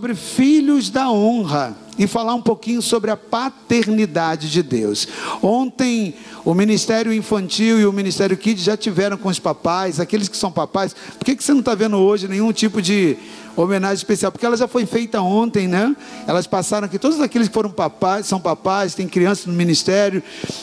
sobre filhos da honra e falar um pouquinho sobre a paternidade de Deus. Ontem o Ministério Infantil e o Ministério Kids já tiveram com os papais, aqueles que são papais. Por que, que você não está vendo hoje nenhum tipo de homenagem especial, porque ela já foi feita ontem, né? Elas passaram aqui, todos aqueles que foram papais, são papais, tem crianças no ministério,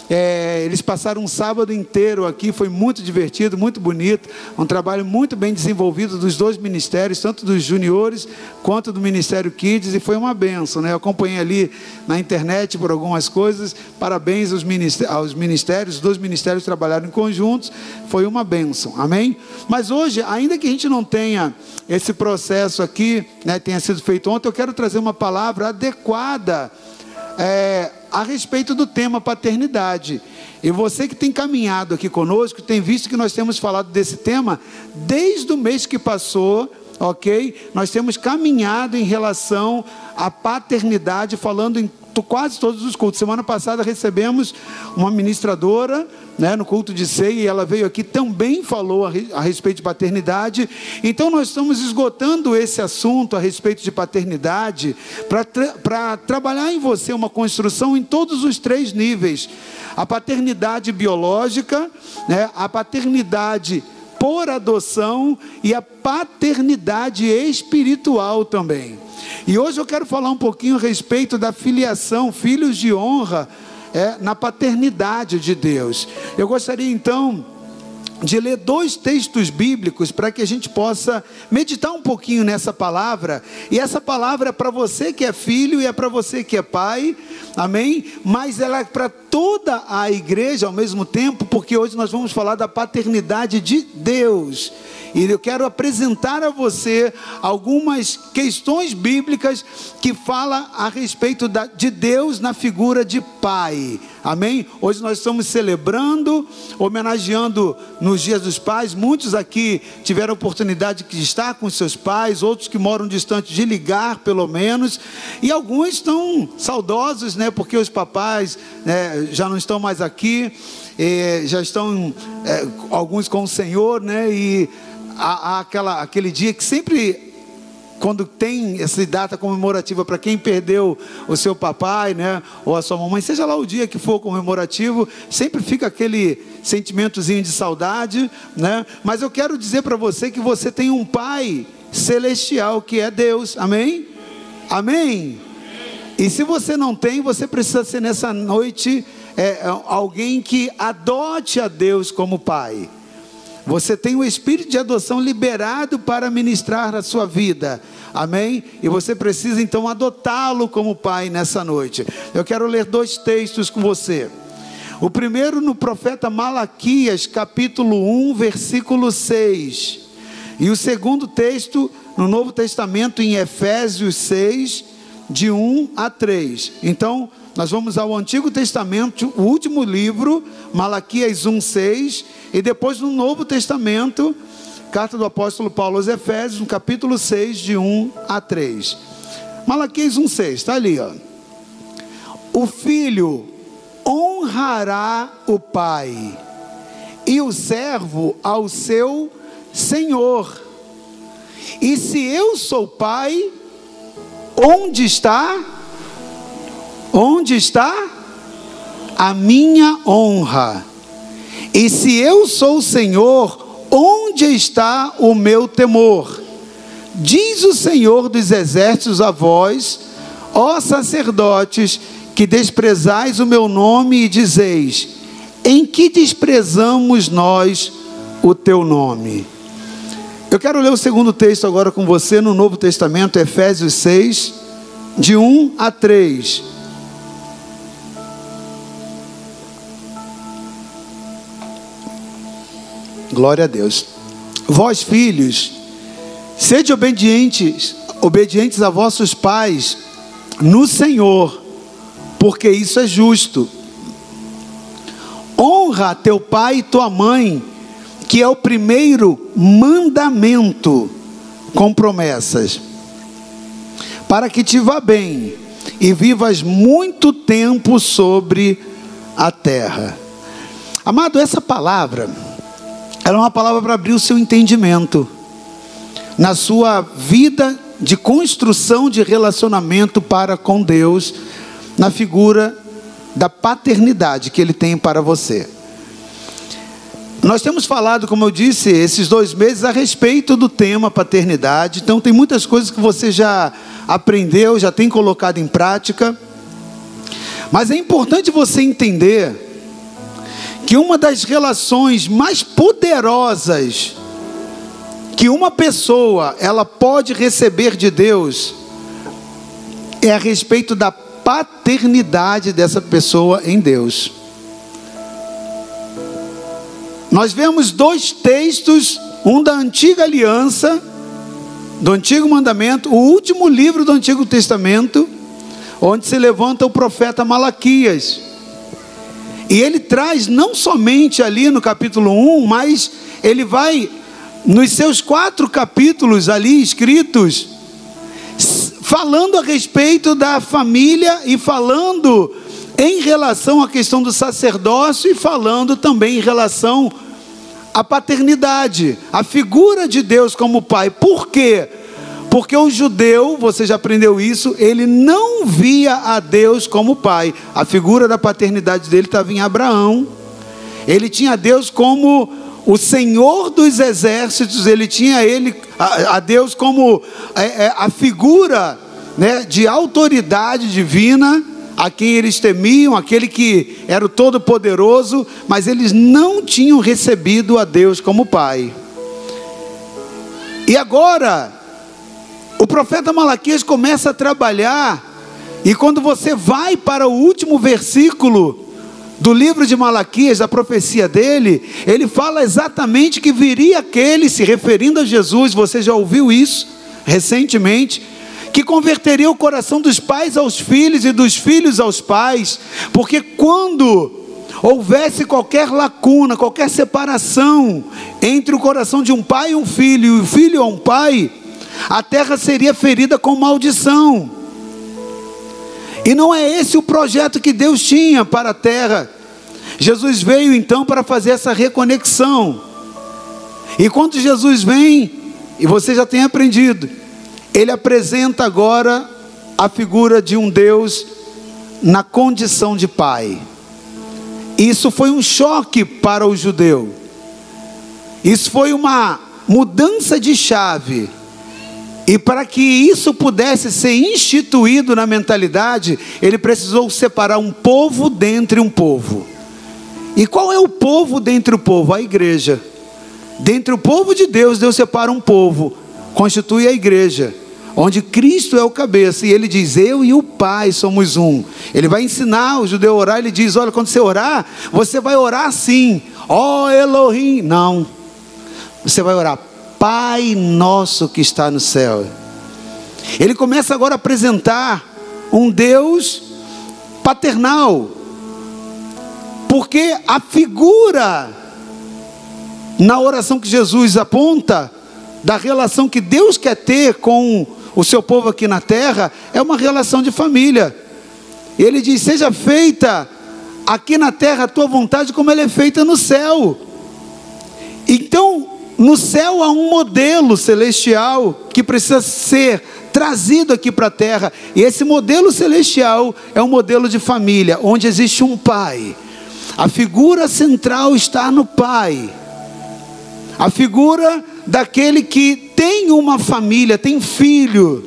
é, eles passaram um sábado inteiro aqui, foi muito divertido, muito bonito, um trabalho muito bem desenvolvido dos dois ministérios, tanto dos juniores quanto do Ministério Kids, e foi uma benção, né? Eu acompanhei ali na internet por algumas coisas, parabéns aos ministérios, aos ministérios, os dois ministérios trabalharam em conjuntos, foi uma benção, amém? Mas hoje, ainda que a gente não tenha esse processo aqui né, tenha sido feito ontem, eu quero trazer uma palavra adequada é, a respeito do tema paternidade. E você que tem caminhado aqui conosco, tem visto que nós temos falado desse tema desde o mês que passou, ok? Nós temos caminhado em relação à paternidade, falando em quase todos os cultos. Semana passada recebemos uma ministradora né, no culto de ceia e ela veio aqui também falou a, respeito de paternidade. Então nós estamos esgotando esse assunto a respeito de paternidade para tra trabalhar em você uma construção em todos os três níveis: a paternidade biológica, né, a paternidade por adoção e a paternidade espiritual também. E hoje eu quero falar um pouquinho a respeito da filiação, filhos de honra, é, na paternidade de Deus. Eu gostaria então de ler dois textos bíblicos para que a gente possa meditar um pouquinho nessa palavra. E essa palavra é para você que é filho e é para você que é pai, amém? Mas ela é para toda a igreja ao mesmo tempo, porque hoje nós vamos falar da paternidade de Deus. E eu quero apresentar a você algumas questões bíblicas que falam a respeito da, de Deus na figura de Pai. Amém? Hoje nós estamos celebrando, homenageando nos dias dos pais. Muitos aqui tiveram oportunidade de estar com seus pais, outros que moram distante de ligar, pelo menos. E alguns estão saudosos, né? Porque os papais né, já não estão mais aqui, já estão é, alguns com o Senhor, né? E há, há aquela, aquele dia que sempre quando tem essa data comemorativa para quem perdeu o seu papai, né, ou a sua mamãe, seja lá o dia que for comemorativo, sempre fica aquele sentimentozinho de saudade, né? Mas eu quero dizer para você que você tem um pai celestial que é Deus. Amém? Amém. E se você não tem, você precisa ser nessa noite é, alguém que adote a Deus como pai. Você tem o espírito de adoção liberado para ministrar a sua vida. Amém? E você precisa então adotá-lo como pai nessa noite. Eu quero ler dois textos com você. O primeiro no profeta Malaquias, capítulo 1, versículo 6. E o segundo texto no Novo Testamento, em Efésios 6, de 1 a 3. Então, nós vamos ao Antigo Testamento, o último livro, Malaquias 1:6, e depois no Novo Testamento, carta do apóstolo Paulo aos Efésios, no capítulo 6, de 1 a 3. Malaquias 1:6, está ali, ó. O filho honrará o pai, e o servo ao seu senhor. E se eu sou pai, onde está Onde está a minha honra? E se eu sou o Senhor, onde está o meu temor? Diz o Senhor dos exércitos a vós, ó sacerdotes, que desprezais o meu nome e dizeis: em que desprezamos nós o teu nome? Eu quero ler o segundo texto agora com você no Novo Testamento, Efésios 6, de 1 a 3. Glória a Deus. Vós, filhos, sede obedientes, obedientes a vossos pais no Senhor, porque isso é justo. Honra teu pai e tua mãe, que é o primeiro mandamento com promessas, para que te vá bem e vivas muito tempo sobre a terra. Amado, essa palavra ela é uma palavra para abrir o seu entendimento na sua vida de construção de relacionamento para com Deus, na figura da paternidade que Ele tem para você. Nós temos falado, como eu disse, esses dois meses a respeito do tema paternidade, então tem muitas coisas que você já aprendeu, já tem colocado em prática, mas é importante você entender que uma das relações mais poderosas que uma pessoa ela pode receber de Deus é a respeito da paternidade dessa pessoa em Deus. Nós vemos dois textos, um da antiga aliança, do antigo mandamento, o último livro do Antigo Testamento, onde se levanta o profeta Malaquias. E ele traz não somente ali no capítulo 1, mas ele vai nos seus quatro capítulos ali escritos, falando a respeito da família e falando em relação à questão do sacerdócio e falando também em relação à paternidade, a figura de Deus como pai. Por quê? Porque o judeu, você já aprendeu isso, ele não via a Deus como pai. A figura da paternidade dele estava em Abraão. Ele tinha Deus como o Senhor dos exércitos, ele tinha ele, a, a Deus como é, é, a figura né, de autoridade divina, a quem eles temiam, aquele que era o Todo-Poderoso, mas eles não tinham recebido a Deus como Pai. E agora, o profeta Malaquias começa a trabalhar, e quando você vai para o último versículo, do livro de Malaquias, da profecia dele, ele fala exatamente que viria aquele, se referindo a Jesus, você já ouviu isso recentemente, que converteria o coração dos pais aos filhos e dos filhos aos pais, porque quando houvesse qualquer lacuna, qualquer separação entre o coração de um pai e um filho, e o filho a um pai, a terra seria ferida com maldição. E não é esse o projeto que Deus tinha para a terra. Jesus veio então para fazer essa reconexão. E quando Jesus vem, e você já tem aprendido, ele apresenta agora a figura de um Deus na condição de pai. Isso foi um choque para o judeu. Isso foi uma mudança de chave e para que isso pudesse ser instituído na mentalidade, ele precisou separar um povo dentre um povo. E qual é o povo dentre o povo? A igreja. Dentre o povo de Deus, Deus separa um povo, constitui a igreja, onde Cristo é o cabeça, e ele diz: Eu e o Pai somos um. Ele vai ensinar o judeu a orar, ele diz: Olha, quando você orar, você vai orar assim, ó oh, Elohim. Não, você vai orar, Pai nosso que está no céu. Ele começa agora a apresentar um Deus paternal, porque a figura na oração que Jesus aponta da relação que Deus quer ter com o seu povo aqui na terra é uma relação de família. Ele diz: Seja feita aqui na terra a tua vontade, como ela é feita no céu. Então, no céu há um modelo celestial que precisa ser trazido aqui para a terra. E esse modelo celestial é um modelo de família, onde existe um pai. A figura central está no pai. A figura daquele que tem uma família, tem filho.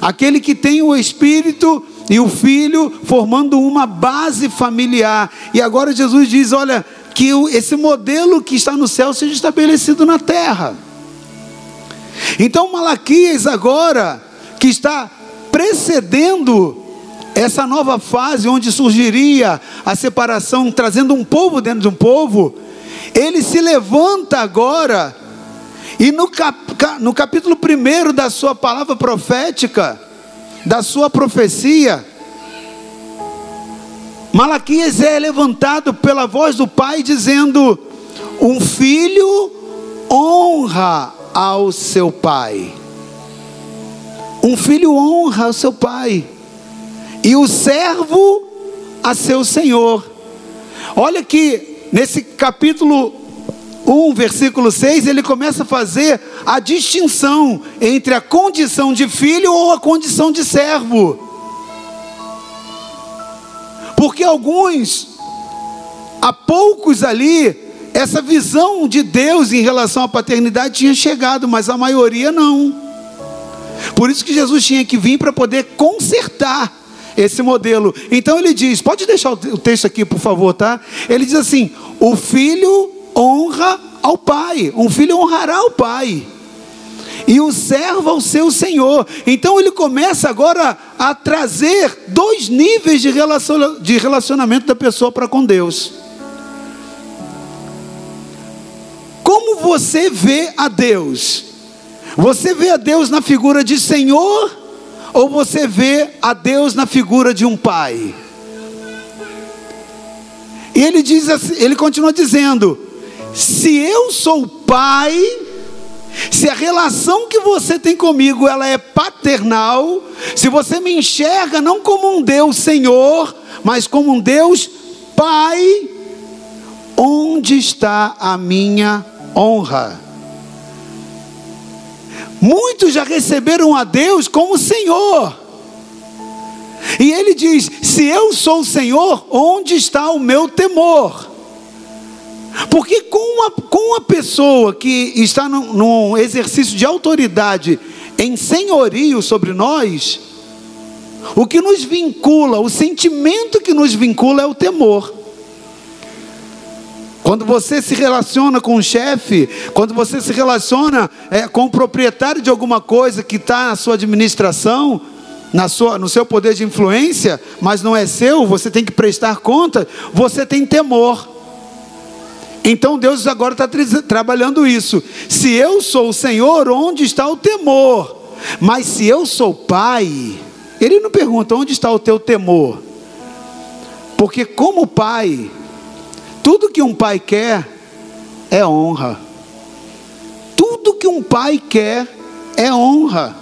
Aquele que tem o espírito e o filho formando uma base familiar. E agora Jesus diz: Olha, que esse modelo que está no céu seja estabelecido na terra. Então, Malaquias, agora, que está precedendo essa nova fase onde surgiria a separação, trazendo um povo dentro de um povo, ele se levanta agora, e no, cap, no capítulo 1 da sua palavra profética, da sua profecia, Malaquias é levantado pela voz do pai dizendo: Um filho honra ao seu pai. Um filho honra ao seu pai. E o servo a seu senhor. Olha que nesse capítulo 1, versículo 6, ele começa a fazer a distinção entre a condição de filho ou a condição de servo. Porque alguns, há poucos ali, essa visão de Deus em relação à paternidade tinha chegado, mas a maioria não. Por isso que Jesus tinha que vir para poder consertar esse modelo. Então ele diz: pode deixar o texto aqui, por favor, tá? Ele diz assim: o filho honra ao pai, um filho honrará o pai e o servo ao seu senhor. Então ele começa agora a trazer dois níveis de relacionamento da pessoa para com Deus. Como você vê a Deus? Você vê a Deus na figura de Senhor ou você vê a Deus na figura de um pai? E ele diz assim, ele continua dizendo: se eu sou pai, se a relação que você tem comigo ela é paternal, se você me enxerga não como um Deus Senhor, mas como um Deus Pai, onde está a minha honra? Muitos já receberam a Deus como Senhor. E ele diz: Se eu sou o Senhor, onde está o meu temor? Porque com uma, com uma pessoa que está num, num exercício de autoridade em senhorio sobre nós, o que nos vincula, o sentimento que nos vincula é o temor. Quando você se relaciona com o chefe, quando você se relaciona é, com o proprietário de alguma coisa que está na sua administração, na sua, no seu poder de influência, mas não é seu, você tem que prestar conta, você tem temor. Então Deus agora está tra trabalhando isso. Se eu sou o Senhor, onde está o temor? Mas se eu sou pai, ele não pergunta onde está o teu temor. Porque como pai, tudo que um pai quer é honra. Tudo que um pai quer é honra.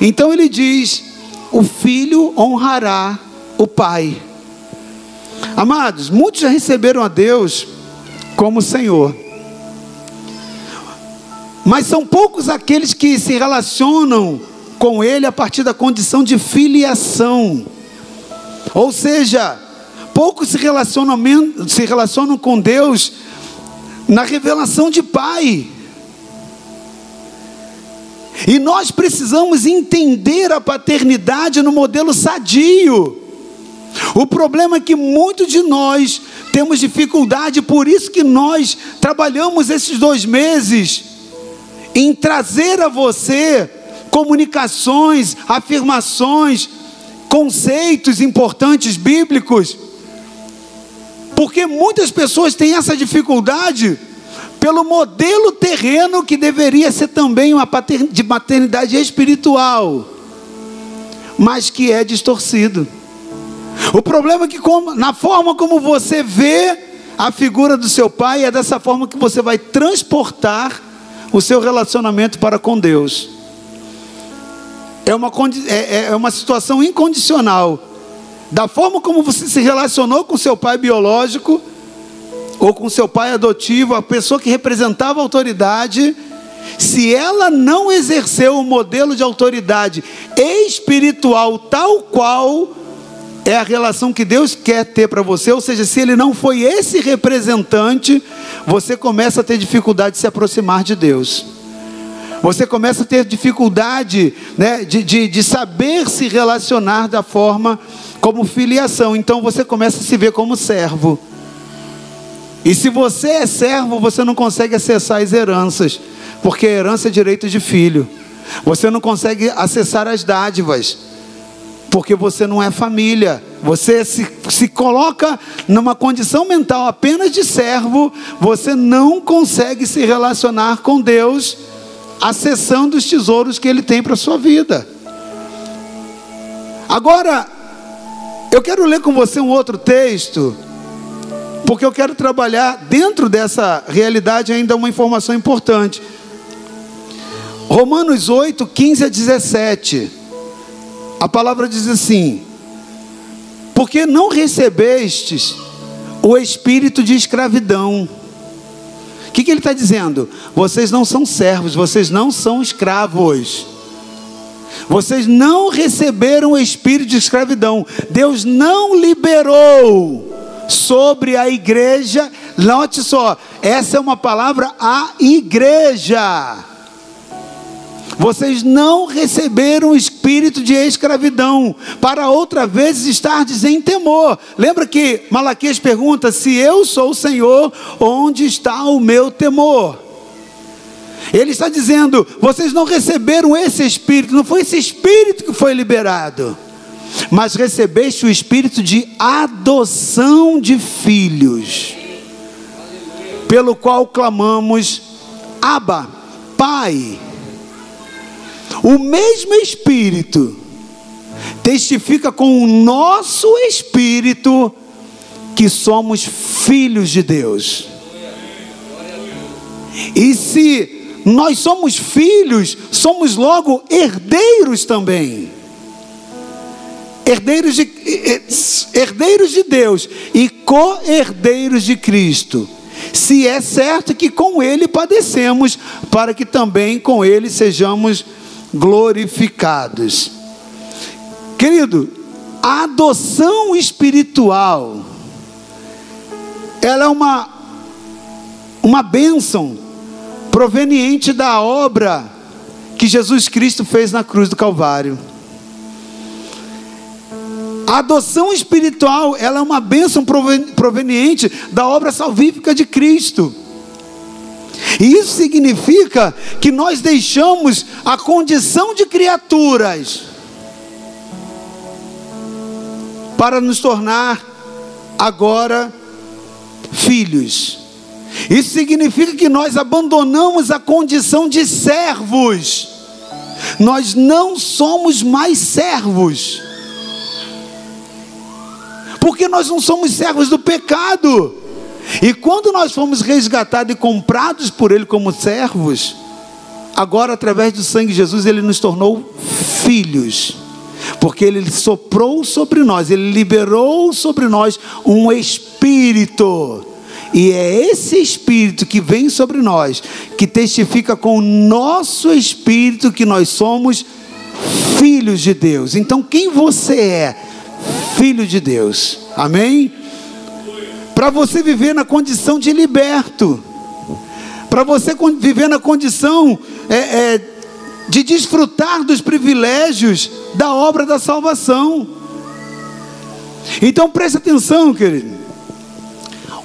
Então ele diz: o filho honrará o pai. Amados, muitos já receberam a Deus como Senhor. Mas são poucos aqueles que se relacionam com Ele a partir da condição de filiação. Ou seja, poucos se relacionam, se relacionam com Deus na revelação de Pai. E nós precisamos entender a paternidade no modelo sadio. O problema é que muitos de nós temos dificuldade, por isso que nós trabalhamos esses dois meses em trazer a você comunicações, afirmações, conceitos importantes bíblicos, porque muitas pessoas têm essa dificuldade pelo modelo terreno que deveria ser também uma de maternidade espiritual, mas que é distorcido. O problema é que, como, na forma como você vê a figura do seu pai, é dessa forma que você vai transportar o seu relacionamento para com Deus. É uma, é, é, é uma situação incondicional. Da forma como você se relacionou com seu pai biológico, ou com seu pai adotivo, a pessoa que representava a autoridade, se ela não exerceu o modelo de autoridade espiritual tal qual é a relação que Deus quer ter para você, ou seja, se ele não foi esse representante, você começa a ter dificuldade de se aproximar de Deus. Você começa a ter dificuldade né, de, de, de saber se relacionar da forma como filiação. Então você começa a se ver como servo. E se você é servo, você não consegue acessar as heranças, porque herança é direito de filho. Você não consegue acessar as dádivas porque você não é família. Você se, se coloca numa condição mental apenas de servo, você não consegue se relacionar com Deus, acessando os tesouros que Ele tem para a sua vida. Agora, eu quero ler com você um outro texto, porque eu quero trabalhar dentro dessa realidade ainda uma informação importante. Romanos 8, 15 a 17. A palavra diz assim: Porque não recebestes o espírito de escravidão, O que, que ele está dizendo? Vocês não são servos, vocês não são escravos. Vocês não receberam o espírito de escravidão. Deus não liberou sobre a igreja. Note só, essa é uma palavra a igreja. Vocês não receberam espírito de escravidão, para outra vez estardes em temor. Lembra que Malaquias pergunta: se eu sou o Senhor, onde está o meu temor? Ele está dizendo: vocês não receberam esse espírito, não foi esse espírito que foi liberado, mas recebeste o espírito de adoção de filhos, pelo qual clamamos: Abba, Pai. O mesmo espírito testifica com o nosso espírito que somos filhos de Deus. E se nós somos filhos, somos logo herdeiros também. Herdeiros de, herdeiros de Deus e co-herdeiros de Cristo. Se é certo que com Ele padecemos, para que também com Ele sejamos glorificados. Querido, a adoção espiritual, ela é uma, uma bênção proveniente da obra que Jesus Cristo fez na cruz do Calvário. A adoção espiritual, ela é uma bênção proveniente da obra salvífica de Cristo. E isso significa que nós deixamos a condição de criaturas para nos tornar agora filhos. Isso significa que nós abandonamos a condição de servos. Nós não somos mais servos. Porque nós não somos servos do pecado. E quando nós fomos resgatados e comprados por Ele como servos, agora através do sangue de Jesus, Ele nos tornou filhos. Porque Ele soprou sobre nós, Ele liberou sobre nós um espírito e é esse espírito que vem sobre nós, que testifica com o nosso espírito que nós somos filhos de Deus. Então, quem você é? Filho de Deus. Amém? Para você viver na condição de liberto, para você viver na condição é, é, de desfrutar dos privilégios da obra da salvação. Então preste atenção, querido.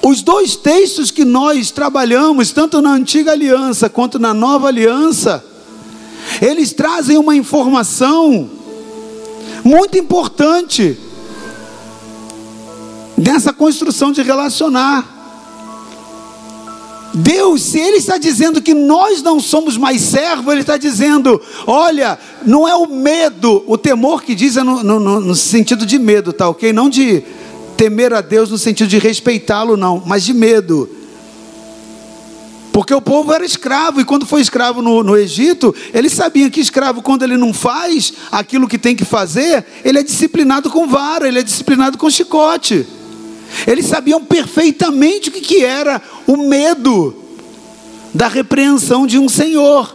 Os dois textos que nós trabalhamos, tanto na antiga aliança quanto na nova aliança, eles trazem uma informação muito importante nessa construção de relacionar. Deus, se Ele está dizendo que nós não somos mais servos, Ele está dizendo: olha, não é o medo, o temor que diz é no, no, no sentido de medo, tá ok? Não de temer a Deus no sentido de respeitá-lo, não, mas de medo. Porque o povo era escravo, e quando foi escravo no, no, Egito, eles sabiam que escravo, quando ele não faz aquilo que tem que fazer, ele é disciplinado com vara, ele é disciplinado com chicote. Eles sabiam perfeitamente o que, era o medo da repreensão de um senhor.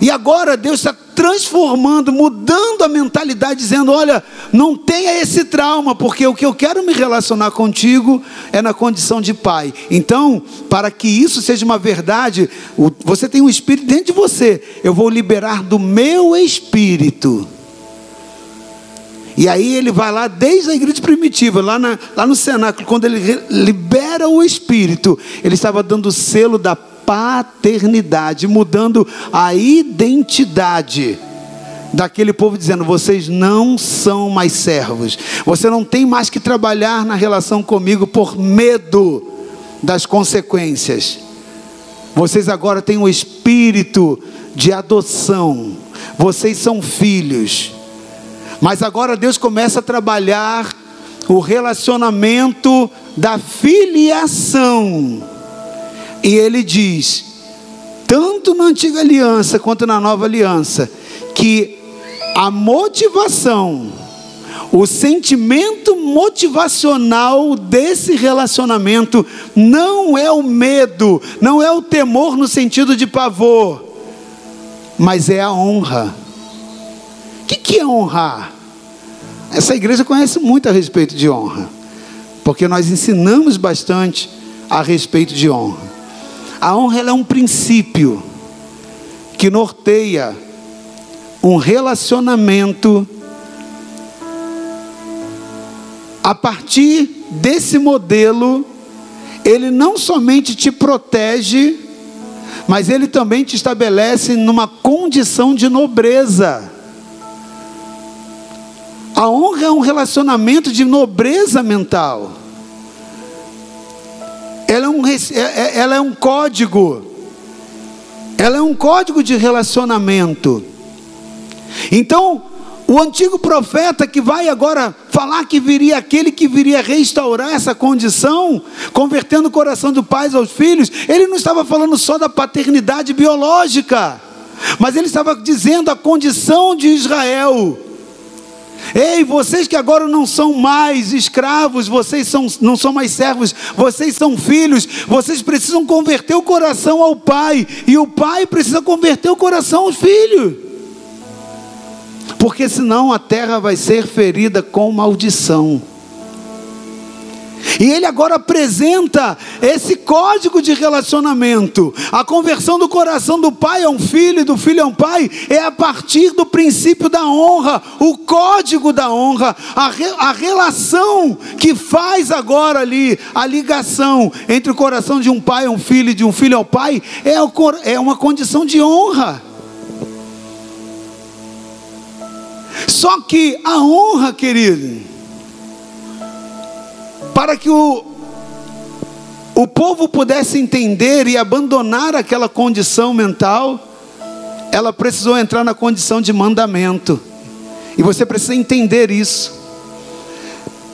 E agora Deus está transformando, mudando a mentalidade, dizendo: olha, não tenha esse trauma, porque o que eu quero me relacionar contigo é na condição de pai. Então, para que isso seja uma verdade, você tem um espírito dentro de você, eu vou liberar do meu espírito. E aí ele vai lá desde a igreja primitiva, lá, na, lá no cenáculo, quando ele libera o Espírito, ele estava dando o selo da paternidade, mudando a identidade daquele povo, dizendo: vocês não são mais servos, você não tem mais que trabalhar na relação comigo por medo das consequências. Vocês agora têm o um espírito de adoção, vocês são filhos. Mas agora Deus começa a trabalhar o relacionamento da filiação e ele diz, tanto na antiga aliança quanto na nova aliança, que a motivação, O sentimento motivacional desse relacionamento não é o medo, não é o temor no sentido de pavor, mas é a honra. Que, que é honrar? Essa igreja conhece muito a respeito de honra, porque nós ensinamos bastante a respeito de honra. A honra é um princípio que norteia um relacionamento a partir desse modelo, ele não somente te protege, mas ele também te estabelece numa condição de nobreza. A honra é um relacionamento de nobreza mental. Ela é um, é, é, ela é um código. Ela é um código de relacionamento. Então, o antigo profeta que vai agora falar que viria aquele que viria restaurar essa condição, convertendo o coração do pai aos filhos, ele não estava falando só da paternidade biológica, mas ele estava dizendo a condição de Israel. Ei, vocês que agora não são mais escravos, vocês são, não são mais servos, vocês são filhos, vocês precisam converter o coração ao pai, e o pai precisa converter o coração aos filhos porque senão a terra vai ser ferida com maldição. E ele agora apresenta esse código de relacionamento. A conversão do coração do pai a um filho e do filho a um pai é a partir do princípio da honra, o código da honra, a, re, a relação que faz agora ali a ligação entre o coração de um pai a um filho e de um filho ao pai é, o, é uma condição de honra. Só que a honra, querido, para que o, o povo pudesse entender e abandonar aquela condição mental, ela precisou entrar na condição de mandamento. E você precisa entender isso.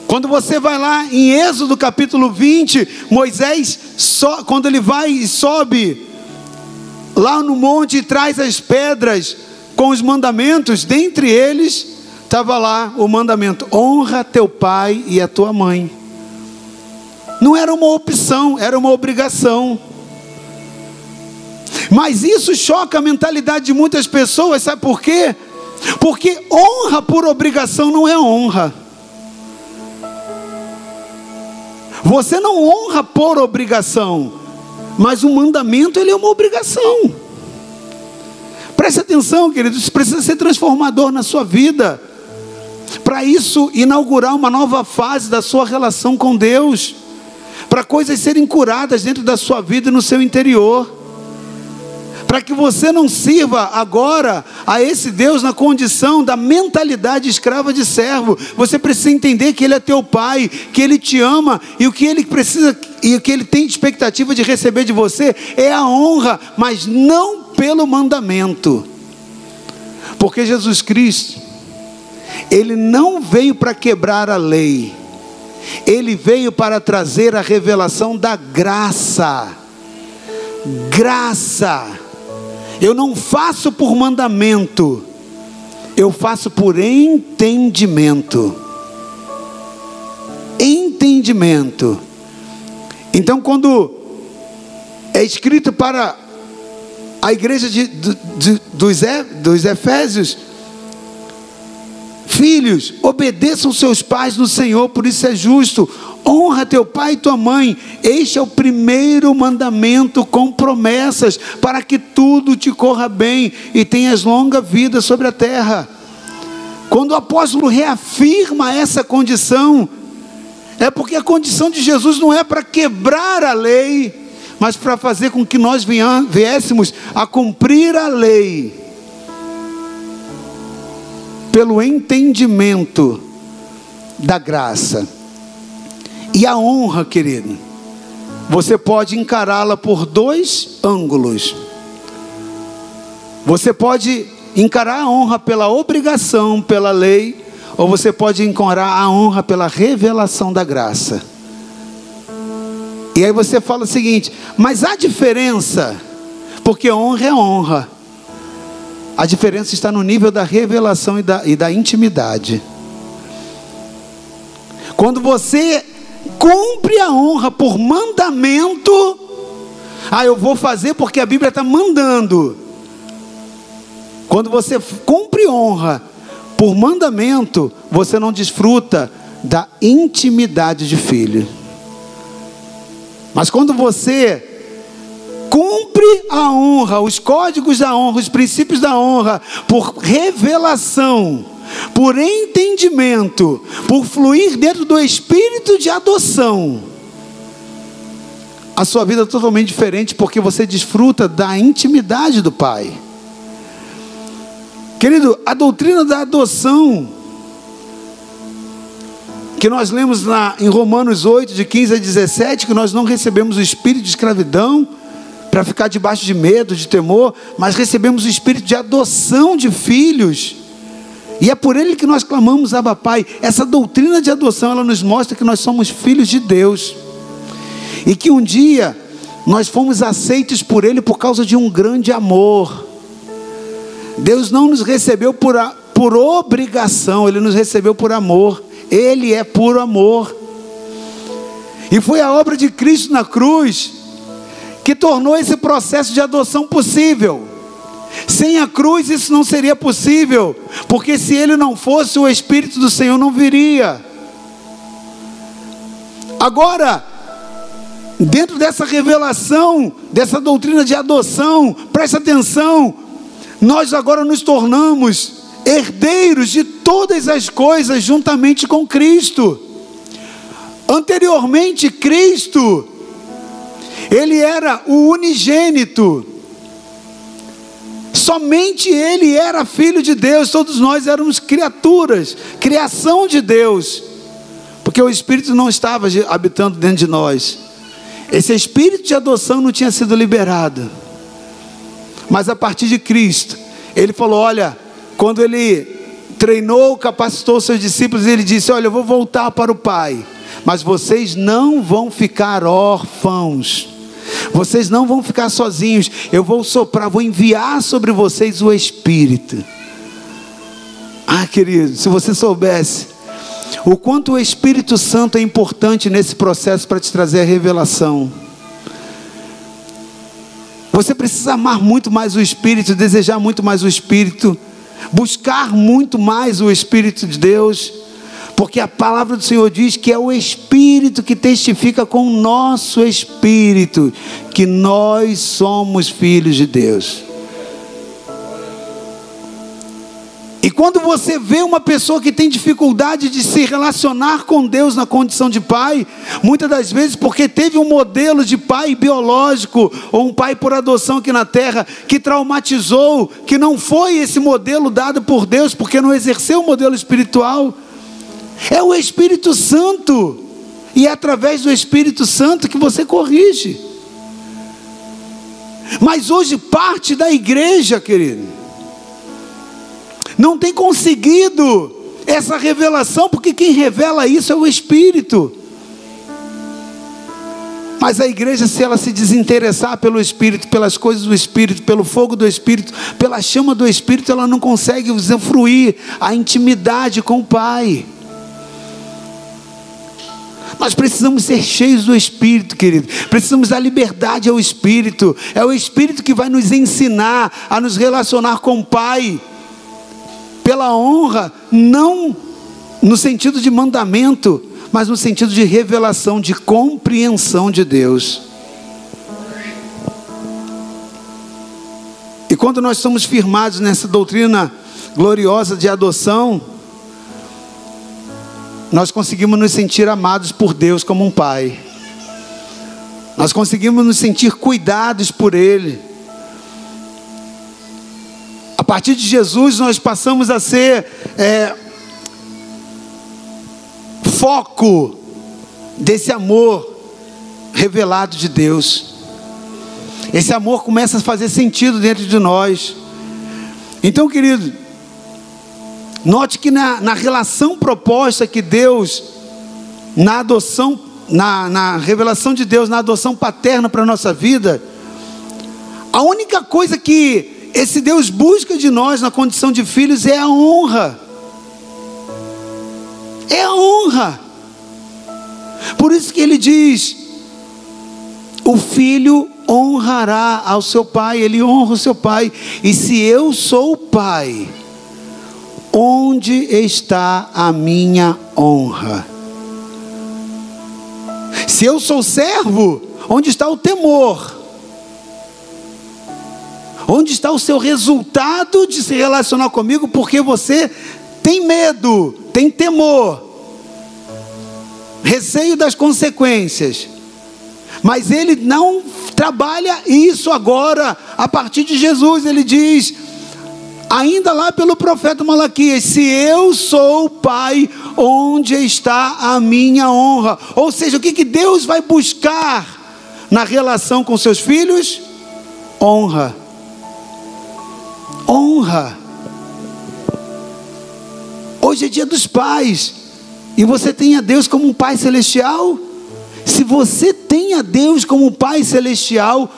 Quando você vai lá em Êxodo capítulo 20, Moisés, so, quando ele vai e sobe lá no monte e traz as pedras, com os mandamentos, dentre eles estava lá o mandamento: honra teu pai e a tua mãe. Não era uma opção, era uma obrigação. Mas isso choca a mentalidade de muitas pessoas, sabe por quê? Porque honra por obrigação não é honra. Você não honra por obrigação, mas o mandamento ele é uma obrigação. Preste atenção, queridos, isso precisa ser transformador na sua vida. Para isso, inaugurar uma nova fase da sua relação com Deus. Para coisas serem curadas dentro da sua vida e no seu interior. Para que você não sirva agora a esse Deus na condição da mentalidade escrava de servo. Você precisa entender que Ele é teu Pai, que Ele te ama e o que Ele precisa e o que Ele tem de expectativa de receber de você é a honra, mas não pelo mandamento. Porque Jesus Cristo, Ele não veio para quebrar a lei, Ele veio para trazer a revelação da graça. Graça. Eu não faço por mandamento, eu faço por entendimento. Entendimento. Então, quando é escrito para a igreja de, de, dos, dos Efésios, filhos, obedeçam seus pais no Senhor, por isso é justo. Honra teu pai e tua mãe. Este é o primeiro mandamento com promessas, para que tudo te corra bem e tenhas longa vida sobre a terra. Quando o apóstolo reafirma essa condição, é porque a condição de Jesus não é para quebrar a lei, mas para fazer com que nós viéssemos a cumprir a lei, pelo entendimento da graça. E a honra, querido, você pode encará-la por dois ângulos. Você pode encarar a honra pela obrigação, pela lei, ou você pode encarar a honra pela revelação da graça. E aí você fala o seguinte: mas há diferença, porque honra é honra. A diferença está no nível da revelação e da, e da intimidade. Quando você cumpre a honra por mandamento, ah, eu vou fazer porque a Bíblia está mandando. Quando você cumpre honra por mandamento, você não desfruta da intimidade de filho. Mas quando você cumpre a honra, os códigos da honra, os princípios da honra, por revelação, por entendimento, por fluir dentro do espírito de adoção, a sua vida é totalmente diferente porque você desfruta da intimidade do Pai. Querido, a doutrina da adoção, que nós lemos na, em Romanos 8, de 15 a 17, que nós não recebemos o espírito de escravidão para ficar debaixo de medo, de temor, mas recebemos o espírito de adoção de filhos. E é por ele que nós clamamos, Abba Pai. Essa doutrina de adoção, ela nos mostra que nós somos filhos de Deus. E que um dia nós fomos aceitos por ele por causa de um grande amor. Deus não nos recebeu por, a, por obrigação, ele nos recebeu por amor. Ele é puro amor. E foi a obra de Cristo na cruz que tornou esse processo de adoção possível. Sem a cruz isso não seria possível, porque se ele não fosse, o Espírito do Senhor não viria. Agora, dentro dessa revelação, dessa doutrina de adoção, presta atenção, nós agora nos tornamos herdeiros de todas as coisas juntamente com Cristo. Anteriormente, Cristo ele era o unigênito. Somente ele era filho de Deus, todos nós éramos criaturas, criação de Deus, porque o Espírito não estava habitando dentro de nós, esse Espírito de adoção não tinha sido liberado, mas a partir de Cristo, ele falou: Olha, quando ele treinou, capacitou seus discípulos, ele disse: Olha, eu vou voltar para o Pai, mas vocês não vão ficar órfãos. Vocês não vão ficar sozinhos. Eu vou soprar, vou enviar sobre vocês o Espírito. Ah, querido, se você soubesse o quanto o Espírito Santo é importante nesse processo para te trazer a revelação. Você precisa amar muito mais o Espírito, desejar muito mais o Espírito, buscar muito mais o Espírito de Deus porque a palavra do Senhor diz que é o Espírito que testifica com o nosso Espírito que nós somos filhos de Deus. E quando você vê uma pessoa que tem dificuldade de se relacionar com Deus na condição de pai, muitas das vezes porque teve um modelo de pai biológico ou um pai por adoção aqui na terra que traumatizou, que não foi esse modelo dado por Deus porque não exerceu o modelo espiritual. É o Espírito Santo. E é através do Espírito Santo que você corrige. Mas hoje parte da igreja, querido, não tem conseguido essa revelação, porque quem revela isso é o Espírito. Mas a igreja, se ela se desinteressar pelo Espírito, pelas coisas do Espírito, pelo fogo do Espírito, pela chama do Espírito, ela não consegue usufruir a intimidade com o Pai. Nós precisamos ser cheios do Espírito, querido. Precisamos dar liberdade ao Espírito. É o Espírito que vai nos ensinar a nos relacionar com o Pai pela honra, não no sentido de mandamento, mas no sentido de revelação, de compreensão de Deus. E quando nós somos firmados nessa doutrina gloriosa de adoção, nós conseguimos nos sentir amados por Deus como um pai. Nós conseguimos nos sentir cuidados por Ele. A partir de Jesus, nós passamos a ser é, foco desse amor revelado de Deus. Esse amor começa a fazer sentido dentro de nós. Então, querido, Note que na, na relação proposta que Deus, na adoção, na, na revelação de Deus, na adoção paterna para a nossa vida, a única coisa que esse Deus busca de nós na condição de filhos é a honra. É a honra. Por isso que ele diz: o filho honrará ao seu pai, ele honra o seu pai. E se eu sou o pai, onde está a minha honra? Se eu sou servo, onde está o temor? Onde está o seu resultado de se relacionar comigo porque você tem medo, tem temor, receio das consequências. Mas ele não trabalha isso agora, a partir de Jesus, ele diz: ainda lá pelo profeta Malaquias: Se eu sou o Pai, onde está a minha honra? Ou seja, o que, que Deus vai buscar na relação com seus filhos? Honra. Honra. Hoje é dia dos pais, e você tem a Deus como um Pai celestial. Se você tem a Deus como Pai celestial,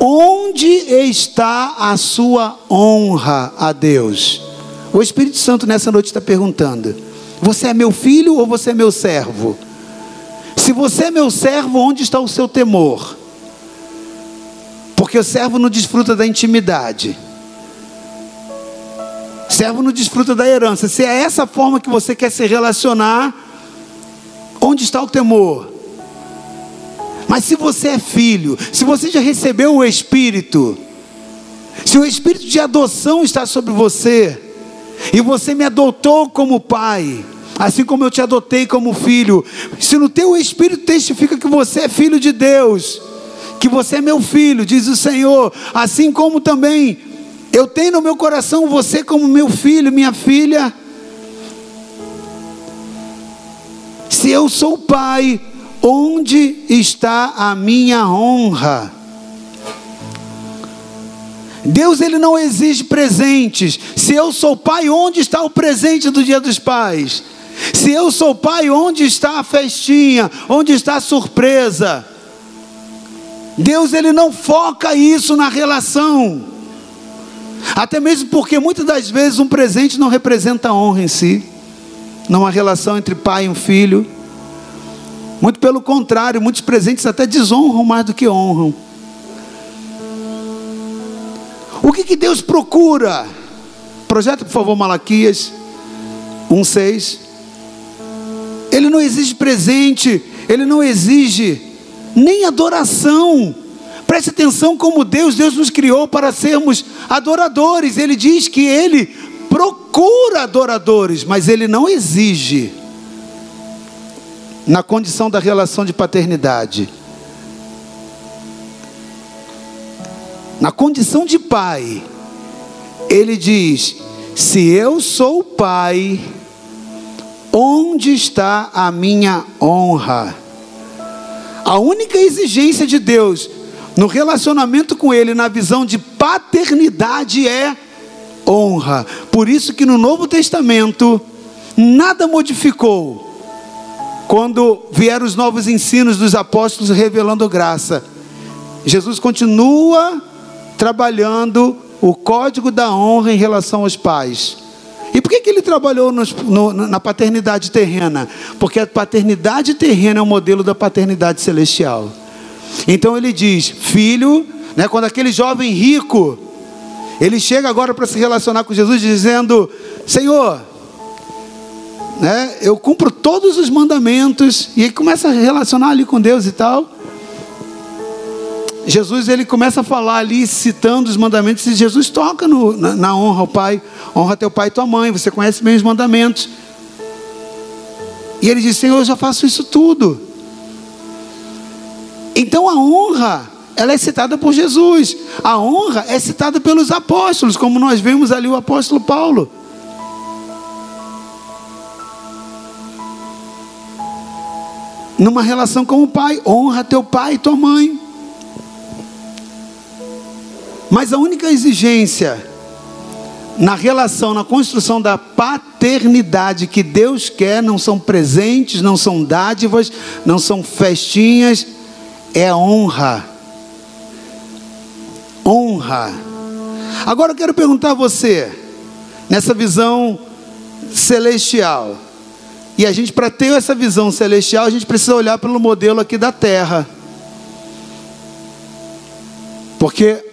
onde está a sua honra a Deus? O Espírito Santo nessa noite está perguntando: Você é meu filho ou você é meu servo? Se você é meu servo, onde está o seu temor? Porque o servo não desfruta da intimidade. Servo não desfruta da herança. Se é essa forma que você quer se relacionar, onde está o temor? Mas se você é filho, se você já recebeu o Espírito, se o Espírito de adoção está sobre você, e você me adotou como pai, assim como eu te adotei como filho, se no teu Espírito testifica que você é filho de Deus, que você é meu filho, diz o Senhor, assim como também eu tenho no meu coração você como meu filho, minha filha. Se eu sou pai, onde está a minha honra? Deus ele não exige presentes. Se eu sou pai, onde está o presente do Dia dos Pais? Se eu sou pai, onde está a festinha? Onde está a surpresa? Deus ele não foca isso na relação. Até mesmo porque muitas das vezes um presente não representa honra em si. Numa relação entre pai e um filho. Muito pelo contrário, muitos presentes até desonram mais do que honram. O que, que Deus procura? Projeto, por favor, Malaquias 1,6. Ele não exige presente, ele não exige nem adoração. Preste atenção como Deus, Deus nos criou para sermos adoradores. Ele diz que ele procura adoradores, mas ele não exige na condição da relação de paternidade. Na condição de pai, ele diz: Se eu sou pai, onde está a minha honra? A única exigência de Deus no relacionamento com Ele, na visão de paternidade, é honra. Por isso que no Novo Testamento nada modificou quando vieram os novos ensinos dos apóstolos revelando graça, Jesus continua trabalhando o código da honra em relação aos pais. E por que, que ele trabalhou no, no, na paternidade terrena? Porque a paternidade terrena é o modelo da paternidade celestial. Então ele diz: Filho, né, quando aquele jovem rico, ele chega agora para se relacionar com Jesus, dizendo: Senhor, né? Eu cumpro todos os mandamentos e ele começa a relacionar ali com Deus e tal. Jesus ele começa a falar ali citando os mandamentos e Jesus toca no, na, na honra ao Pai, honra teu pai e tua mãe. Você conhece bem os mandamentos. E ele diz: Senhor, eu já faço isso tudo. Então a honra ela é citada por Jesus. A honra é citada pelos apóstolos, como nós vemos ali o apóstolo Paulo. Numa relação com o pai. Honra teu pai e tua mãe. Mas a única exigência na relação, na construção da paternidade que Deus quer, não são presentes, não são dádivas, não são festinhas, é honra. Honra. Agora eu quero perguntar a você, nessa visão celestial, E a gente, para ter essa visão celestial, a gente precisa olhar pelo modelo aqui da terra. Porque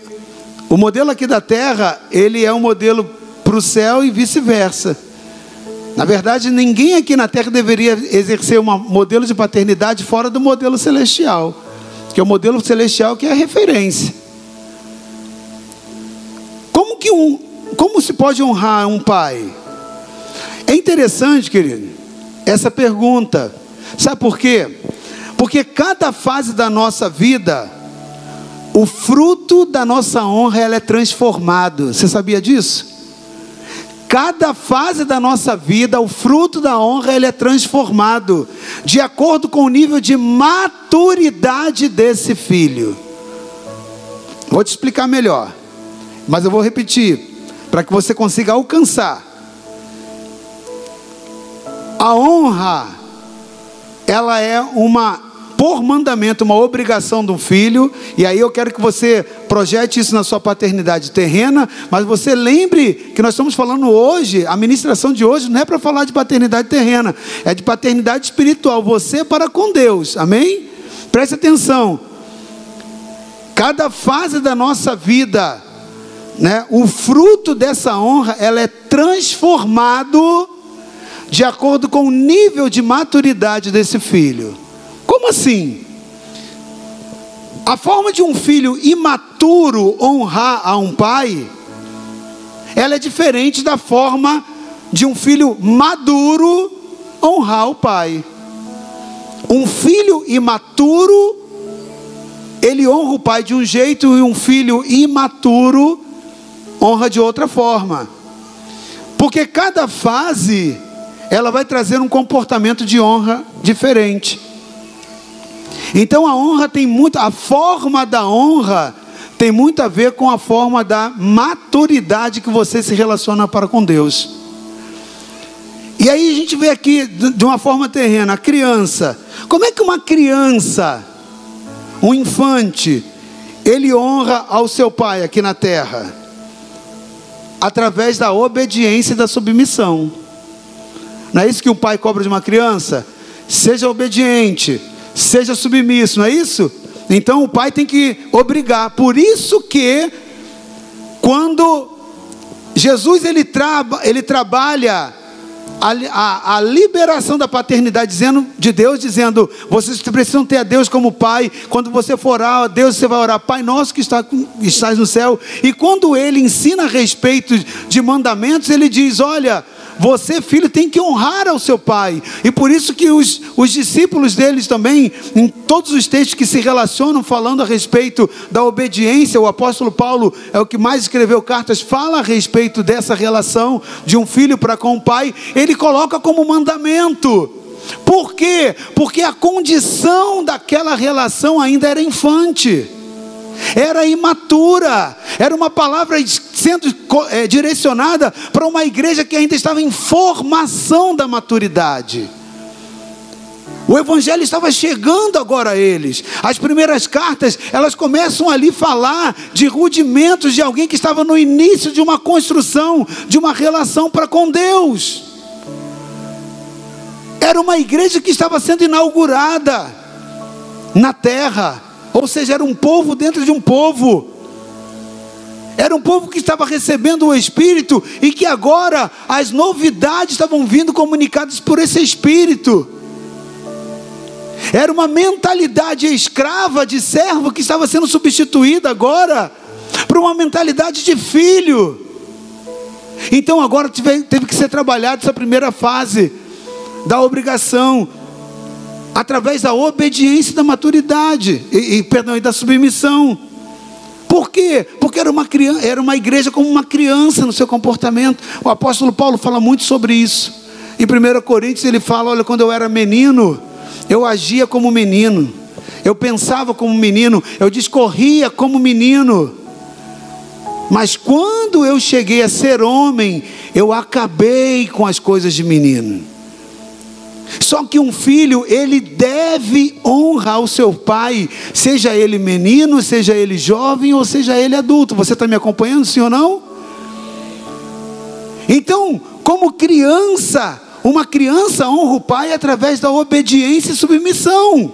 o modelo aqui da terra, ele é um modelo para o céu e vice-versa. Na verdade, ninguém aqui na terra deveria exercer um modelo de paternidade fora do modelo celestial, que é o modelo celestial que é a referência. Como que um, como se pode honrar um pai? É interessante, querido, essa pergunta. Sabe por quê? Porque cada fase da nossa vida, o fruto da nossa honra ela é transformado. Você sabia disso? Cada fase da nossa vida, o fruto da honra ele é transformado de acordo com o nível de maturidade desse filho. Vou te explicar melhor, mas eu vou repetir para que você consiga alcançar a honra, ela é uma, por mandamento, uma obrigação do filho, e aí eu quero que você projete isso na sua paternidade terrena, mas você lembre que nós estamos falando hoje, a ministração de hoje não é para falar de paternidade terrena, é de paternidade espiritual, você para com Deus, amém? Preste atenção, cada fase da nossa vida, né, o fruto dessa honra, ela é transformado de acordo com o nível de maturidade desse filho. Como assim? A forma de um filho imaturo honrar a um pai, ela é diferente da forma de um filho maduro honrar o pai. Um filho imaturo, ele honra o pai de um jeito e um filho imaturo honra de outra forma. Porque cada fase ela vai trazer um comportamento de honra diferente. Então a honra tem muito, a forma da honra tem muito a ver com a forma da maturidade que você se relaciona para com Deus. E aí a gente vê aqui de uma forma terrena, a criança. Como é que uma criança, um infante, ele honra ao seu pai aqui na terra? Através da obediência e da submissão. Não é isso que o pai cobra de uma criança? Seja obediente, seja submisso, não é isso? Então o pai tem que obrigar. Por isso que quando Jesus ele, traba, ele trabalha a, a, a, liberação da paternidade dizendo, de Deus, dizendo: vocês precisam ter a Deus como Pai. Quando você for a Deus, você vai orar, Pai nosso que está, estás no céu. E quando ele ensina a respeito de mandamentos, ele diz: olha você, filho, tem que honrar ao seu pai. E por isso que os, os discípulos deles também, em todos os textos que se relacionam falando a respeito da obediência, o apóstolo Paulo é o que mais escreveu cartas, fala a respeito dessa relação de um filho para com o pai, ele coloca como mandamento. Por quê? Porque a condição daquela relação ainda era infante era imatura, era uma palavra sendo é, direcionada para uma igreja que ainda estava em formação da maturidade. O evangelho estava chegando agora a eles. As primeiras cartas, elas começam ali falar de rudimentos de alguém que estava no início de uma construção, de uma relação para com Deus. Era uma igreja que estava sendo inaugurada na terra. Ou seja, era um povo dentro de um povo. Era um povo que estava recebendo o Espírito e que agora as novidades estavam vindo comunicadas por esse Espírito. Era uma mentalidade escrava de servo que estava sendo substituída agora por uma mentalidade de filho. Então agora teve, teve que ser trabalhada essa primeira fase da obrigação através da obediência e da maturidade, e, e, perdão, e da submissão. Por quê? Porque era uma, criança, era uma igreja como uma criança no seu comportamento. O apóstolo Paulo fala muito sobre isso. Em 1 Coríntios ele fala: Olha, quando eu era menino, eu agia como menino, eu pensava como menino, eu discorria como menino. Mas quando eu cheguei a ser homem, eu acabei com as coisas de menino. Só que um filho, ele deve honrar o seu pai, seja ele menino, seja ele jovem ou seja ele adulto. Você está me acompanhando, sim ou não? Então, como criança, uma criança honra o pai através da obediência e submissão.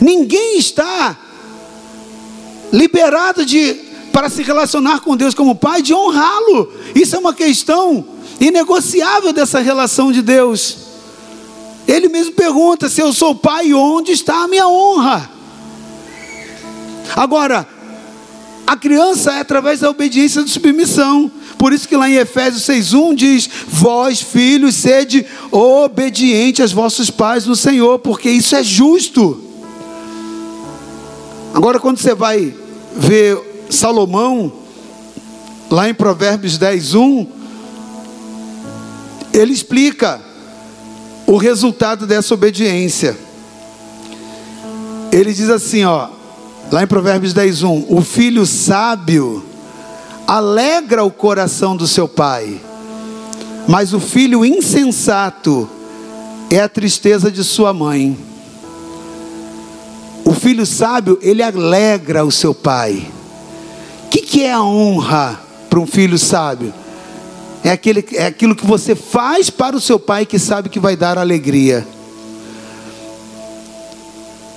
Ninguém está liberado de para se relacionar com Deus como pai de honrá-lo. Isso é uma questão inegociável dessa relação de Deus. Ele mesmo pergunta: se eu sou pai, onde está a minha honra? Agora, a criança é através da obediência e da submissão. Por isso que lá em Efésios 6:1 diz: "Vós, filhos, sede obedientes aos vossos pais no Senhor, porque isso é justo". Agora quando você vai ver Salomão lá em Provérbios 10:1, ele explica o resultado dessa obediência. Ele diz assim, ó, lá em Provérbios 10:1, o filho sábio alegra o coração do seu pai, mas o filho insensato é a tristeza de sua mãe. O filho sábio, ele alegra o seu pai. O que, que é a honra para um filho sábio? É, aquele, é aquilo que você faz para o seu pai que sabe que vai dar alegria.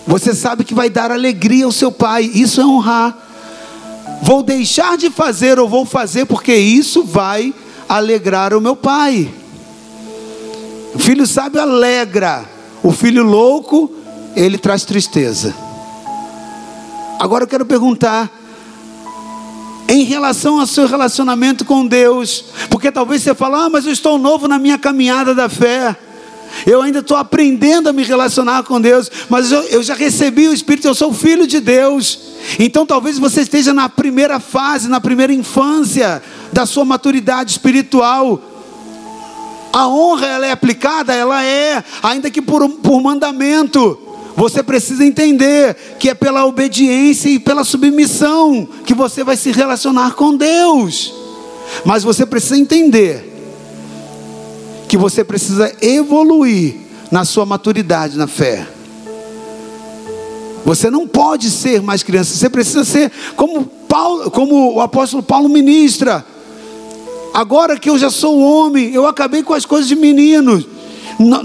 Você sabe que vai dar alegria ao seu pai, isso é honrar. Vou deixar de fazer ou vou fazer porque isso vai alegrar o meu pai. O filho sábio alegra, o filho louco, ele traz tristeza. Agora eu quero perguntar, em relação ao seu relacionamento com Deus, porque talvez você fale, ah, mas eu estou novo na minha caminhada da fé. Eu ainda estou aprendendo a me relacionar com Deus, mas eu, eu, já recebi o Espírito, eu sou filho de Deus. Então talvez você esteja na primeira fase, na primeira infância da sua maturidade espiritual. A honra ela é aplicada, ela é, ainda que por, por mandamento. Você precisa entender que é pela obediência e pela submissão que você vai se relacionar com Deus. Mas você precisa entender que você precisa evoluir na sua maturidade na fé. Você não pode ser mais criança, você precisa ser como Paulo, como o apóstolo Paulo ministra. Agora que eu já sou homem, eu acabei com as coisas de meninos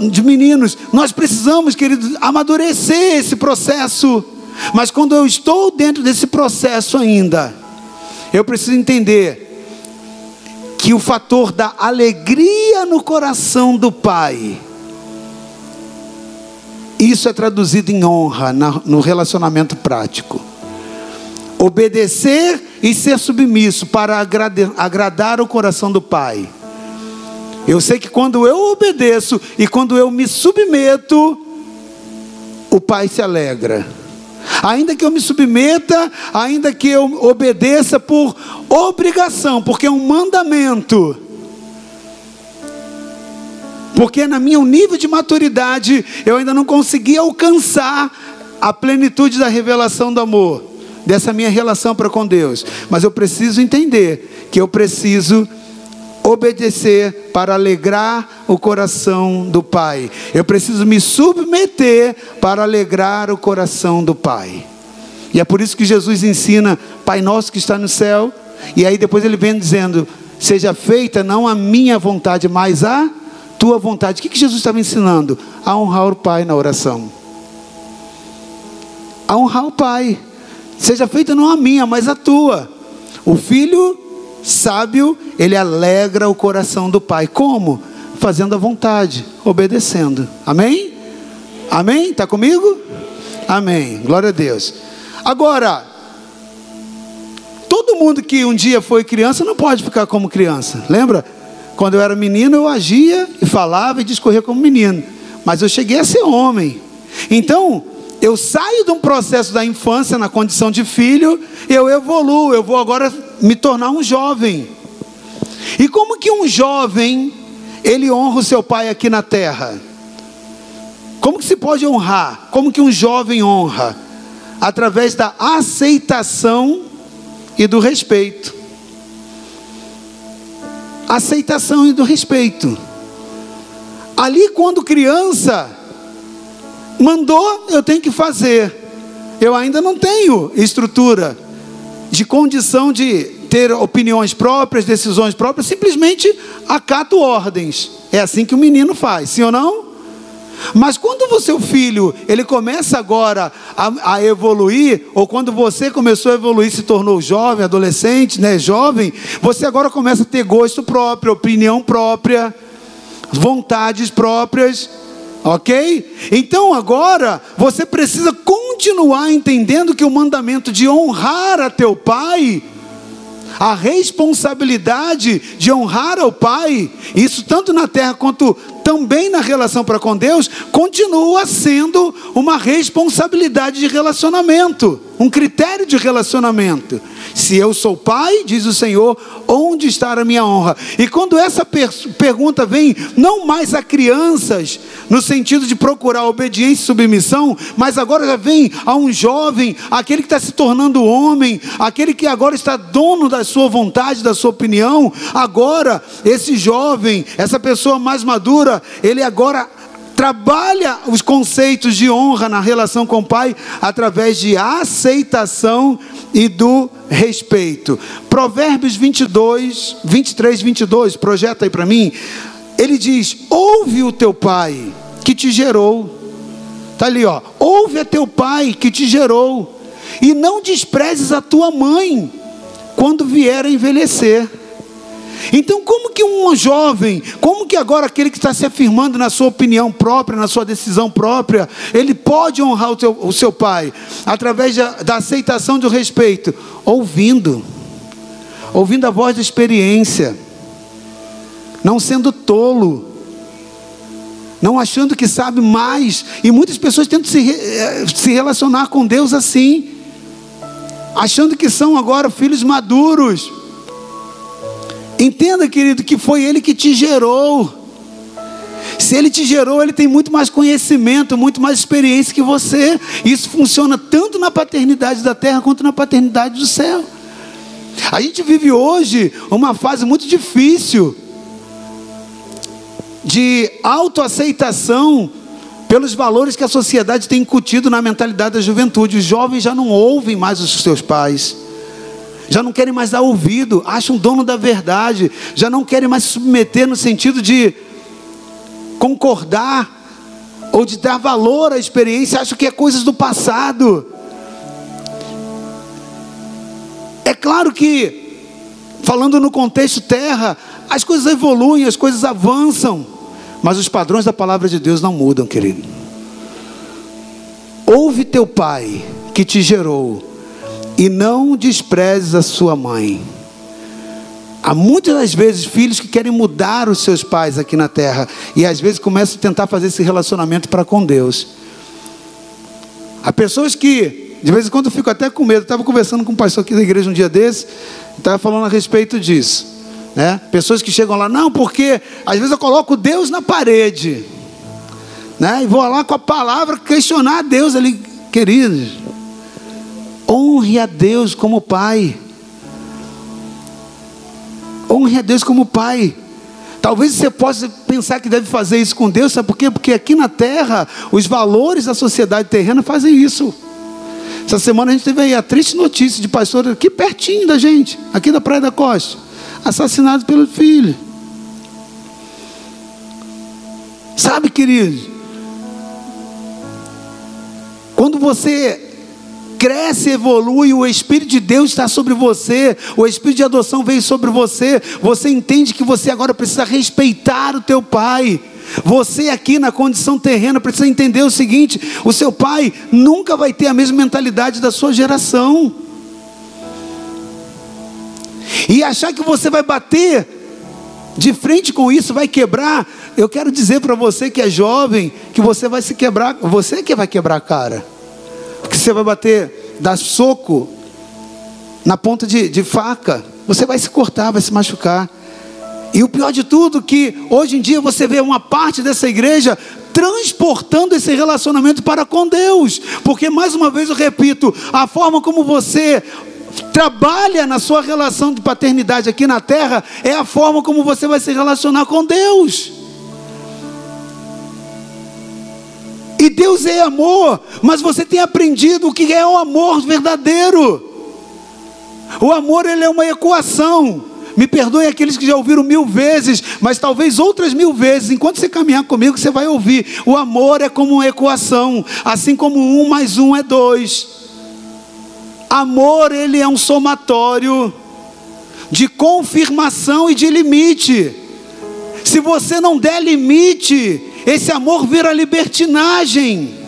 de meninos, nós precisamos, queridos, amadurecer esse processo. Mas quando eu estou dentro desse processo ainda, eu preciso entender que o fator da alegria no coração do pai, isso é traduzido em honra no relacionamento prático. Obedecer e ser submisso para agradar, agradar o coração do pai eu sei que quando eu obedeço e quando eu me submeto, o Pai se alegra. Ainda que eu me submeta, ainda que eu obedeça por obrigação, porque é um mandamento. Porque na minha nível de maturidade, eu ainda não consegui alcançar a plenitude da revelação do amor, dessa minha relação para com Deus. Mas eu preciso entender que eu preciso obedecer para alegrar o coração do Pai. Eu preciso me submeter para alegrar o coração do Pai. E é por isso que Jesus ensina, Pai nosso que está no céu, e aí depois ele vem dizendo: seja feita não a minha vontade, mas a tua vontade. O que, Jesus estava ensinando? A honrar o Pai na oração. A honrar o Pai. Seja feita não a minha, mas a tua. O filho sábio, ele alegra o coração do pai. Como? Fazendo a vontade, obedecendo. Amém? Amém? Está comigo? Amém. Glória a Deus. Agora, todo mundo que um dia foi criança não pode ficar como criança. Lembra? Quando eu era menino, eu agia e falava e discorria como menino. Mas eu cheguei a ser homem. Então, eu saio de um processo da infância na condição de filho, eu evoluo, eu vou agora me tornar um jovem. E como que um jovem ele honra o seu pai aqui na terra? Como que se pode honrar? Como que um jovem honra? Através da aceitação e do respeito. Aceitação e do respeito. Ali quando criança, Mandou, eu tenho que fazer. Eu ainda não tenho estrutura de condição de ter opiniões próprias, decisões próprias, simplesmente acato ordens. É assim que o menino faz, sim ou não? Mas quando o seu filho ele começa agora a, a, evoluir, ou quando você começou a evoluir, se tornou jovem, adolescente, né, jovem, você agora começa a ter gosto próprio, opinião própria, vontades próprias, ok? Então agora você precisa continuar entendendo que o mandamento de honrar a teu pai a responsabilidade de honrar ao Pai, isso tanto na terra quanto também na relação para com Deus, continua sendo uma responsabilidade de relacionamento, um critério de relacionamento. Se eu sou pai, diz o Senhor, onde está a minha honra? E quando essa per pergunta vem, não mais a crianças, no sentido de procurar obediência e submissão, mas agora já vem a um jovem, aquele que está se tornando homem, aquele que agora está dono da sua vontade, da sua opinião. Agora, esse jovem, essa pessoa mais madura, ele agora trabalha os conceitos de honra na relação com o pai através de aceitação e do respeito. Provérbios 22, 23, 22, projeta aí para mim. Ele diz: Ouve o teu pai que te gerou. Está ali, ó. Ouve a teu pai que te gerou. E não desprezes a tua mãe quando vier a envelhecer. Então, como que um jovem, como que agora aquele que está se afirmando na sua opinião própria, na sua decisão própria, ele pode honrar o, teu, o seu pai através da, da aceitação do respeito? Ouvindo, ouvindo a voz da experiência, não sendo tolo, não achando que sabe mais. E muitas pessoas tentam se, eh, se relacionar com Deus assim, achando que são agora filhos maduros. Entenda, querido, que foi Ele que te gerou. Se Ele te gerou, Ele tem muito mais conhecimento, muito mais experiência que você. Isso funciona tanto na paternidade da terra quanto na paternidade do céu. A gente vive hoje uma fase muito difícil de autoaceitação pelos valores que a sociedade tem incutido na mentalidade da juventude. Os jovens já não ouvem mais os seus pais já não querem mais dar ouvido, acham dono da verdade, já não querem mais se submeter no sentido de concordar ou de dar valor à experiência, acham que é coisas do passado. É claro que, falando no contexto terra, as coisas evoluem, as coisas avançam, mas os padrões da palavra de Deus não mudam, querido. Ouve teu pai que te gerou e não desprezes a sua mãe. Há muitas das vezes filhos que querem mudar os seus pais aqui na terra e às vezes começam a tentar fazer esse relacionamento para com Deus. Há pessoas que, de vez em quando, eu fico até com medo. estava conversando com um pastor aqui da igreja um dia desse, estava falando a respeito disso. Né? Pessoas que chegam lá, não, porque às vezes eu coloco Deus na parede, né? e vou lá com a palavra questionar Deus ali, queridos. Honre a Deus como Pai. Honre a Deus como Pai. Talvez você possa pensar que deve fazer isso com Deus, sabe por quê? Porque aqui na terra, os valores da sociedade terrena fazem isso. Essa semana a gente teve aí a triste notícia de pastor aqui pertinho da gente, aqui da Praia da Costa, assassinado pelo filho. Sabe, querido, quando você cresce, evolui, o Espírito de Deus está sobre você, o Espírito de adoção veio sobre você, você entende que você agora precisa respeitar o teu pai. Você aqui na condição terrena precisa entender o seguinte: o seu pai nunca vai ter a mesma mentalidade da sua geração. E achar que você vai bater de frente com isso, vai quebrar. Eu quero dizer para você que é jovem, que você vai se quebrar, você que vai quebrar a cara você vai bater, dar soco na ponta de, de faca, você vai se cortar, vai se machucar. E o pior de tudo que hoje em dia você vê uma parte dessa igreja transportando esse relacionamento para com Deus. Porque mais uma vez eu repito, a forma como você trabalha na sua relação de paternidade aqui na terra é a forma como você vai se relacionar com Deus. E Deus é amor, mas você tem aprendido o que é o amor verdadeiro. O amor ele é uma equação. Me perdoem aqueles que já ouviram mil vezes, mas talvez outras mil vezes. Enquanto você caminhar comigo, você vai ouvir. O amor é como uma equação, assim como um mais um é dois. Amor ele é um somatório de confirmação e de limite. Se você não der limite, esse amor vira libertinagem.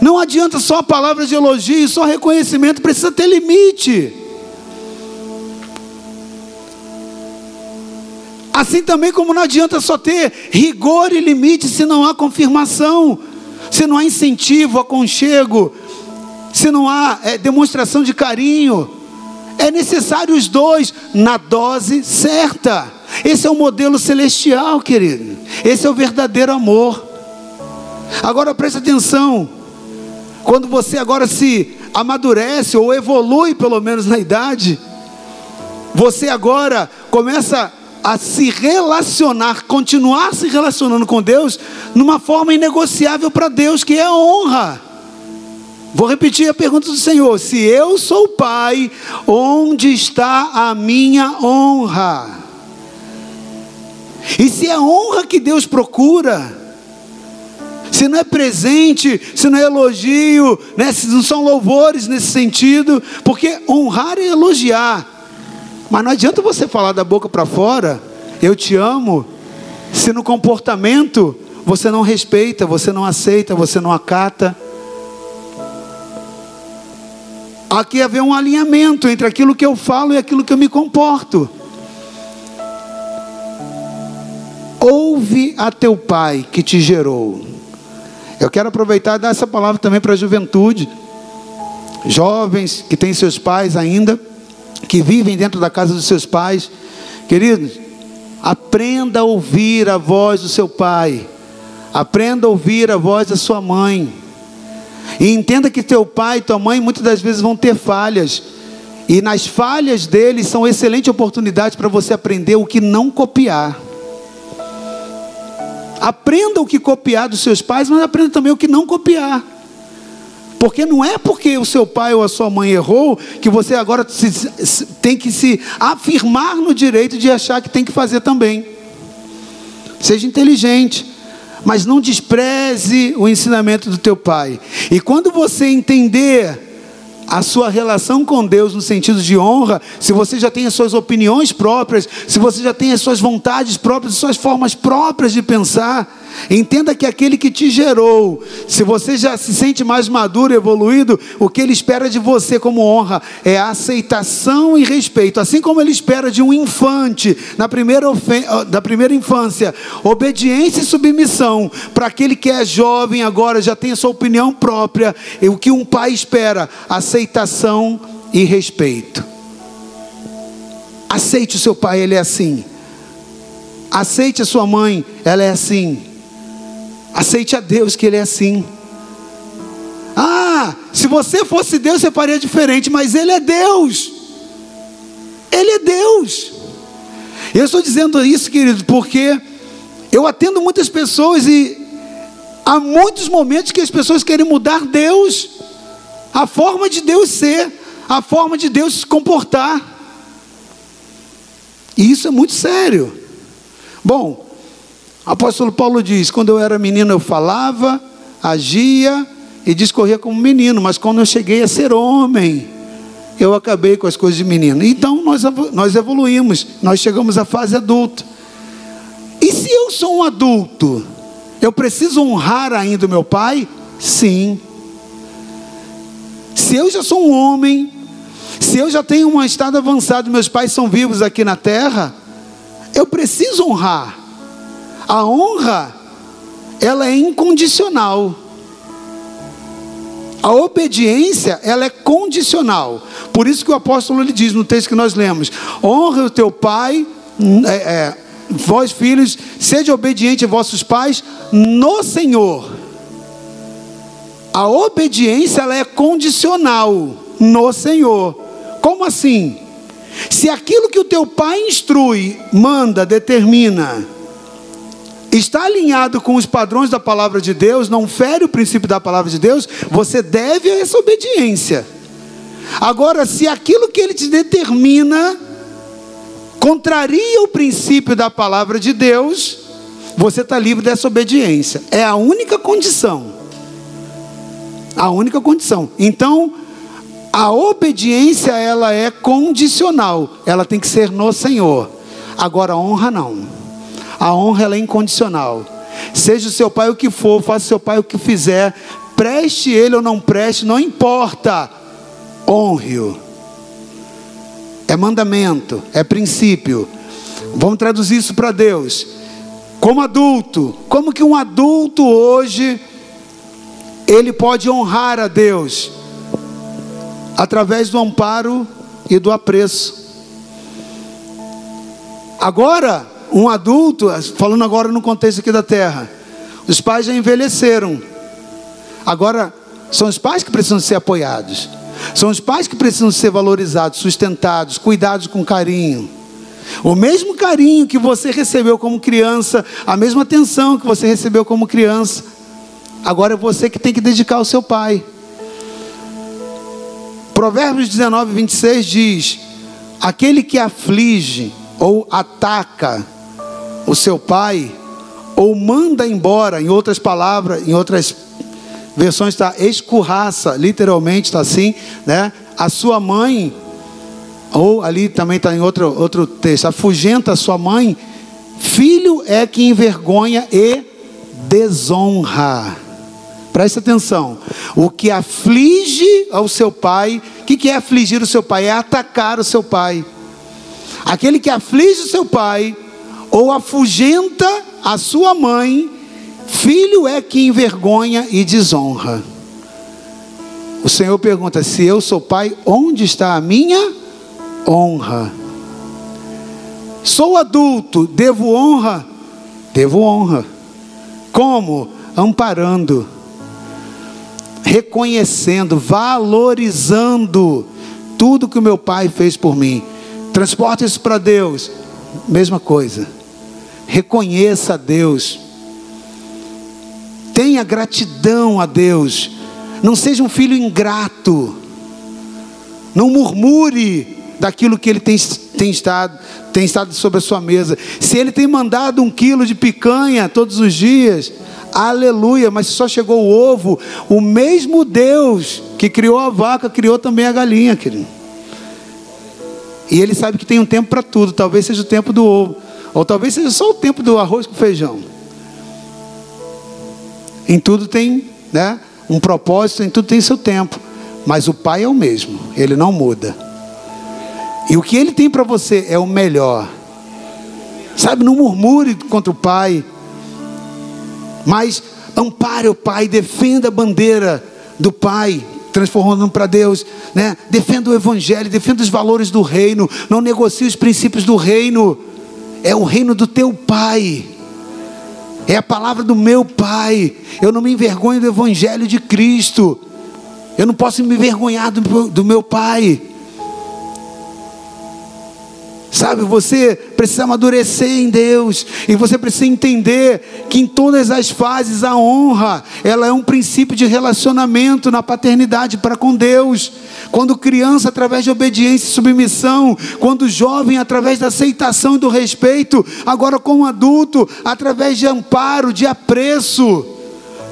Não adianta só palavras de elogio, só reconhecimento, precisa ter limite. Assim também como não adianta só ter rigor e limite se não há confirmação, se não há incentivo, aconchego, se não há é, demonstração de carinho. É necessário os dois na dose certa. Esse é o modelo celestial, querido. Esse é o verdadeiro amor. Agora preste atenção. Quando você agora se amadurece ou evolui, pelo menos na idade, você agora começa a se relacionar, continuar se relacionando com Deus numa forma inegociável para Deus, que é a honra. Vou repetir a pergunta do Senhor: se eu sou pai, onde está a minha honra? E se é honra que Deus procura, se não é presente, se não é elogio, né, se não são louvores nesse sentido, porque honrar é elogiar, mas não adianta você falar da boca para fora, eu te amo, se no comportamento você não respeita, você não aceita, você não acata. Aqui haver um alinhamento entre aquilo que eu falo e aquilo que eu me comporto. Ouve a teu pai que te gerou. Eu quero aproveitar e dar essa palavra também para a juventude, jovens que têm seus pais ainda, que vivem dentro da casa dos seus pais. Queridos, aprenda a ouvir a voz do seu pai, aprenda a ouvir a voz da sua mãe. E entenda que teu pai e tua mãe muitas das vezes vão ter falhas. E nas falhas deles são excelente oportunidade para você aprender o que não copiar. Aprenda o que copiar dos seus pais, mas aprenda também o que não copiar. Porque não é porque o seu pai ou a sua mãe errou que você agora se, tem que se afirmar no direito de achar que tem que fazer também. Seja inteligente, mas não despreze o ensinamento do teu pai. E quando você entender a sua relação com Deus no sentido de honra, se você já tem as suas opiniões próprias, se você já tem as suas vontades próprias, as suas formas próprias de pensar, Entenda que aquele que te gerou, se você já se sente mais maduro, evoluído, o que ele espera de você como honra é aceitação e respeito, assim como ele espera de um infante na primeira, da primeira infância, obediência e submissão para aquele que é jovem agora já tem a sua opinião própria, e o que um pai espera, aceitação e respeito. Aceite o seu pai, ele é assim. Aceite a sua mãe, ela é assim. Aceite a Deus que Ele é assim. Ah, se você fosse Deus, você faria diferente, mas Ele é Deus. Ele é Deus. Eu estou dizendo isso, querido, porque eu atendo muitas pessoas e há muitos momentos que as pessoas querem mudar Deus, a forma de Deus ser, a forma de Deus se comportar. E isso é muito sério. Bom, apóstolo Paulo diz: quando eu era menino eu falava, agia e discorria como menino, mas quando eu cheguei a ser homem, eu acabei com as coisas de menino. Então nós, nós evoluímos, nós chegamos à fase adulta. E se eu sou um adulto, eu preciso honrar ainda o meu pai? Sim. Se eu já sou um homem, se eu já tenho um estado avançado, meus pais são vivos aqui na terra, eu preciso honrar. A honra, ela é incondicional. A obediência, ela é condicional. Por isso que o apóstolo ele diz no texto que nós lemos: honra o teu pai, é, é, vós filhos, sede obediente a vossos pais no Senhor. A obediência ela é condicional no Senhor. Como assim? Se aquilo que o teu pai instrui, manda, determina, está alinhado com os padrões da palavra de Deus, não fere o princípio da palavra de Deus, você deve a essa obediência. Agora, se aquilo que ele te determina contraria o princípio da palavra de Deus, você está livre dessa obediência. É a única condição. A única condição. Então, a obediência ela é condicional. Ela tem que ser no Senhor. Agora, a honra não. A honra ela é incondicional. Seja o seu pai o que for, faça o seu pai o que fizer, preste ele ou não preste, não importa. Honre-o. É mandamento, é princípio. Vamos traduzir isso para Deus. Como adulto, como que um adulto hoje ele pode honrar a Deus através do amparo e do apreço. Agora, um adulto, falando agora no contexto aqui da terra, os pais já envelheceram. Agora, são os pais que precisam ser apoiados. São os pais que precisam ser valorizados, sustentados, cuidados com carinho. O mesmo carinho que você recebeu como criança, a mesma atenção que você recebeu como criança, agora é você que tem que dedicar ao seu pai. Provérbios 19, 26 diz: Aquele que aflige ou ataca o seu pai, ou manda embora, em outras palavras, em outras versões está escurraça, literalmente está assim, né? A sua mãe, ou ali também está em outro, outro texto, afugenta a sua mãe, filho é que envergonha e desonra. Preste atenção. O que aflige ao seu pai, o que, que é afligir o seu pai? É atacar o seu pai. Aquele que aflige o seu pai, ou afugenta a sua mãe, Filho é que envergonha e desonra. O Senhor pergunta: se eu sou pai, onde está a minha honra? Sou adulto, devo honra? Devo honra. Como? Amparando, reconhecendo, valorizando tudo que o meu pai fez por mim. Transporta isso para Deus, mesma coisa. Reconheça a Deus Tenha gratidão a Deus. Não seja um filho ingrato. Não murmure daquilo que ele tem, tem, estado, tem estado sobre a sua mesa. Se ele tem mandado um quilo de picanha todos os dias, aleluia, mas só chegou o ovo, o mesmo Deus que criou a vaca, criou também a galinha, querido. E ele sabe que tem um tempo para tudo, talvez seja o tempo do ovo, ou talvez seja só o tempo do arroz com feijão. Em tudo tem né, um propósito, em tudo tem seu tempo. Mas o Pai é o mesmo, ele não muda. E o que ele tem para você é o melhor. Sabe, não murmure contra o Pai, mas ampare o Pai, defenda a bandeira do Pai, transformando para Deus, né? Defenda o Evangelho, defenda os valores do reino, não negocie os princípios do reino. É o reino do teu Pai é a palavra do meu Pai. Eu não me envergonho do Evangelho de Cristo. Eu não posso me envergonhar do, do meu Pai. Sabe, você precisa amadurecer em Deus e você precisa entender que em todas as fases a honra, ela é um princípio de relacionamento na paternidade para com Deus. Quando criança através de obediência e submissão, quando jovem através da aceitação e do respeito, agora como adulto através de amparo, de apreço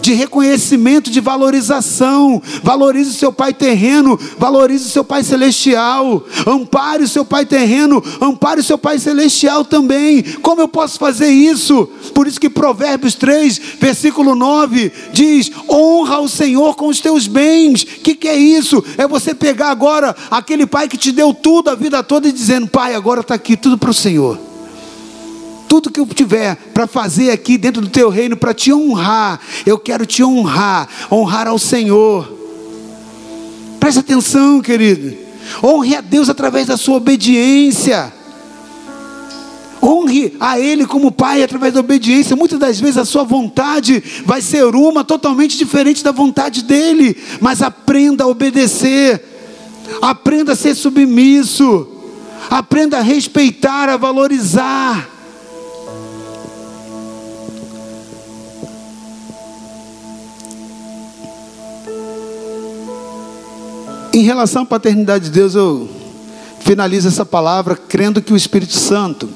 de reconhecimento, de valorização. Valorize o seu pai terreno, valorize o seu pai celestial. Ampare o seu pai terreno, ampare o seu pai celestial também. Como eu posso fazer isso? Por isso que Provérbios 3, versículo 9 diz: honra o Senhor com os teus bens. O que, que é isso? É você pegar agora aquele pai que te deu tudo a vida toda e dizendo: Pai, agora está aqui tudo para o Senhor tudo que eu tiver para fazer aqui dentro do teu reino para te honrar, eu quero te honrar, honrar ao Senhor. Preste atenção, querido. Honre a Deus através da sua obediência. Honre a Ele como Pai através da obediência. Muitas das vezes a sua vontade vai ser uma totalmente diferente da vontade dEle. Mas aprenda a obedecer. Aprenda a ser submisso. Aprenda a respeitar, a valorizar. Em relação à paternidade de Deus, eu finalizo essa palavra crendo que o Espírito Santo,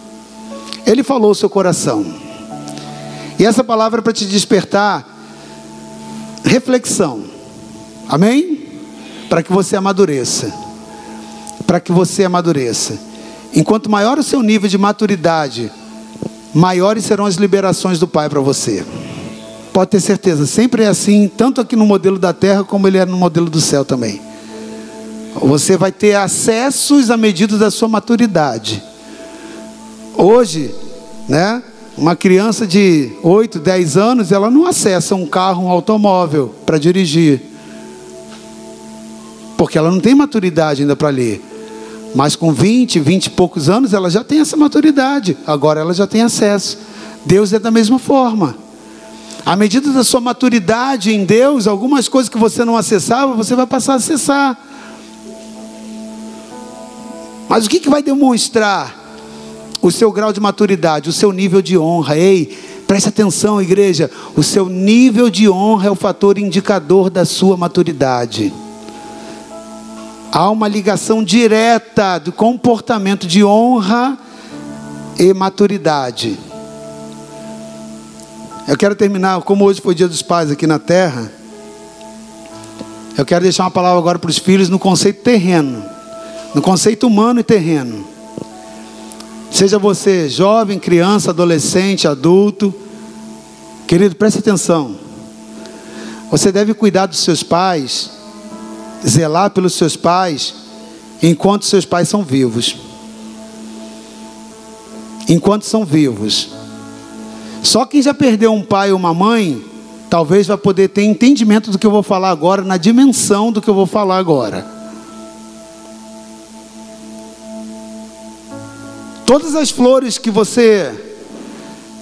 ele falou o seu coração. E essa palavra é para te despertar reflexão. Amém? Para que você amadureça. Para que você amadureça. Enquanto maior o seu nível de maturidade, maiores serão as liberações do Pai para você. Pode ter certeza, sempre é assim, tanto aqui no modelo da terra como ele é no modelo do céu também. Você vai ter acessos à medida da sua maturidade. Hoje, né, uma criança de 8, 10 anos, ela não acessa um carro, um automóvel para dirigir. Porque ela não tem maturidade ainda para ler. Mas com 20, 20 e poucos anos, ela já tem essa maturidade. Agora ela já tem acesso. Deus é da mesma forma. À medida da sua maturidade em Deus, algumas coisas que você não acessava, você vai passar a acessar. Mas o que, que vai demonstrar o seu grau de maturidade, o seu nível de honra? Ei, preste atenção, igreja. O seu nível de honra é o fator indicador da sua maturidade. Há uma ligação direta do comportamento de honra e maturidade. Eu quero terminar, como hoje foi o dia dos pais aqui na terra, eu quero deixar uma palavra agora para os filhos no conceito terreno, no conceito humano e terreno. Seja você jovem, criança, adolescente, adulto, querido, preste atenção. Você deve cuidar dos seus pais zelar pelos seus pais enquanto seus pais são vivos. Enquanto são vivos. Só quem já perdeu um pai ou uma mãe, talvez vai poder ter entendimento do que eu vou falar agora, na dimensão do que eu vou falar agora. Todas as flores que você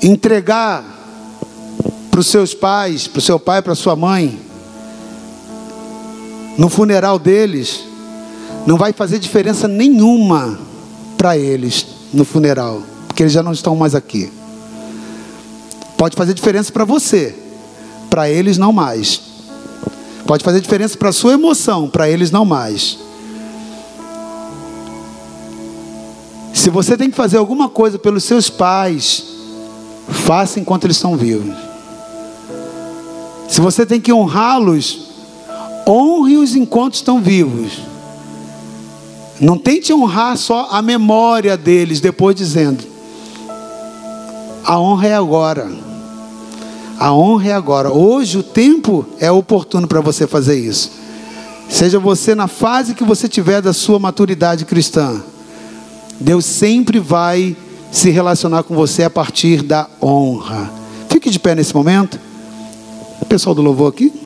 entregar para os seus pais, para o seu pai, para sua mãe, no funeral deles, não vai fazer diferença nenhuma para eles no funeral, porque eles já não estão mais aqui. Pode fazer diferença para você, para eles não mais. Pode fazer diferença para sua emoção, para eles não mais. Se você tem que fazer alguma coisa pelos seus pais, faça enquanto eles estão vivos. Se você tem que honrá-los, Honre-os enquanto estão vivos. Não tente honrar só a memória deles, depois dizendo: a honra é agora. A honra é agora. Hoje o tempo é oportuno para você fazer isso. Seja você na fase que você tiver da sua maturidade cristã, Deus sempre vai se relacionar com você a partir da honra. Fique de pé nesse momento. O pessoal do louvor aqui.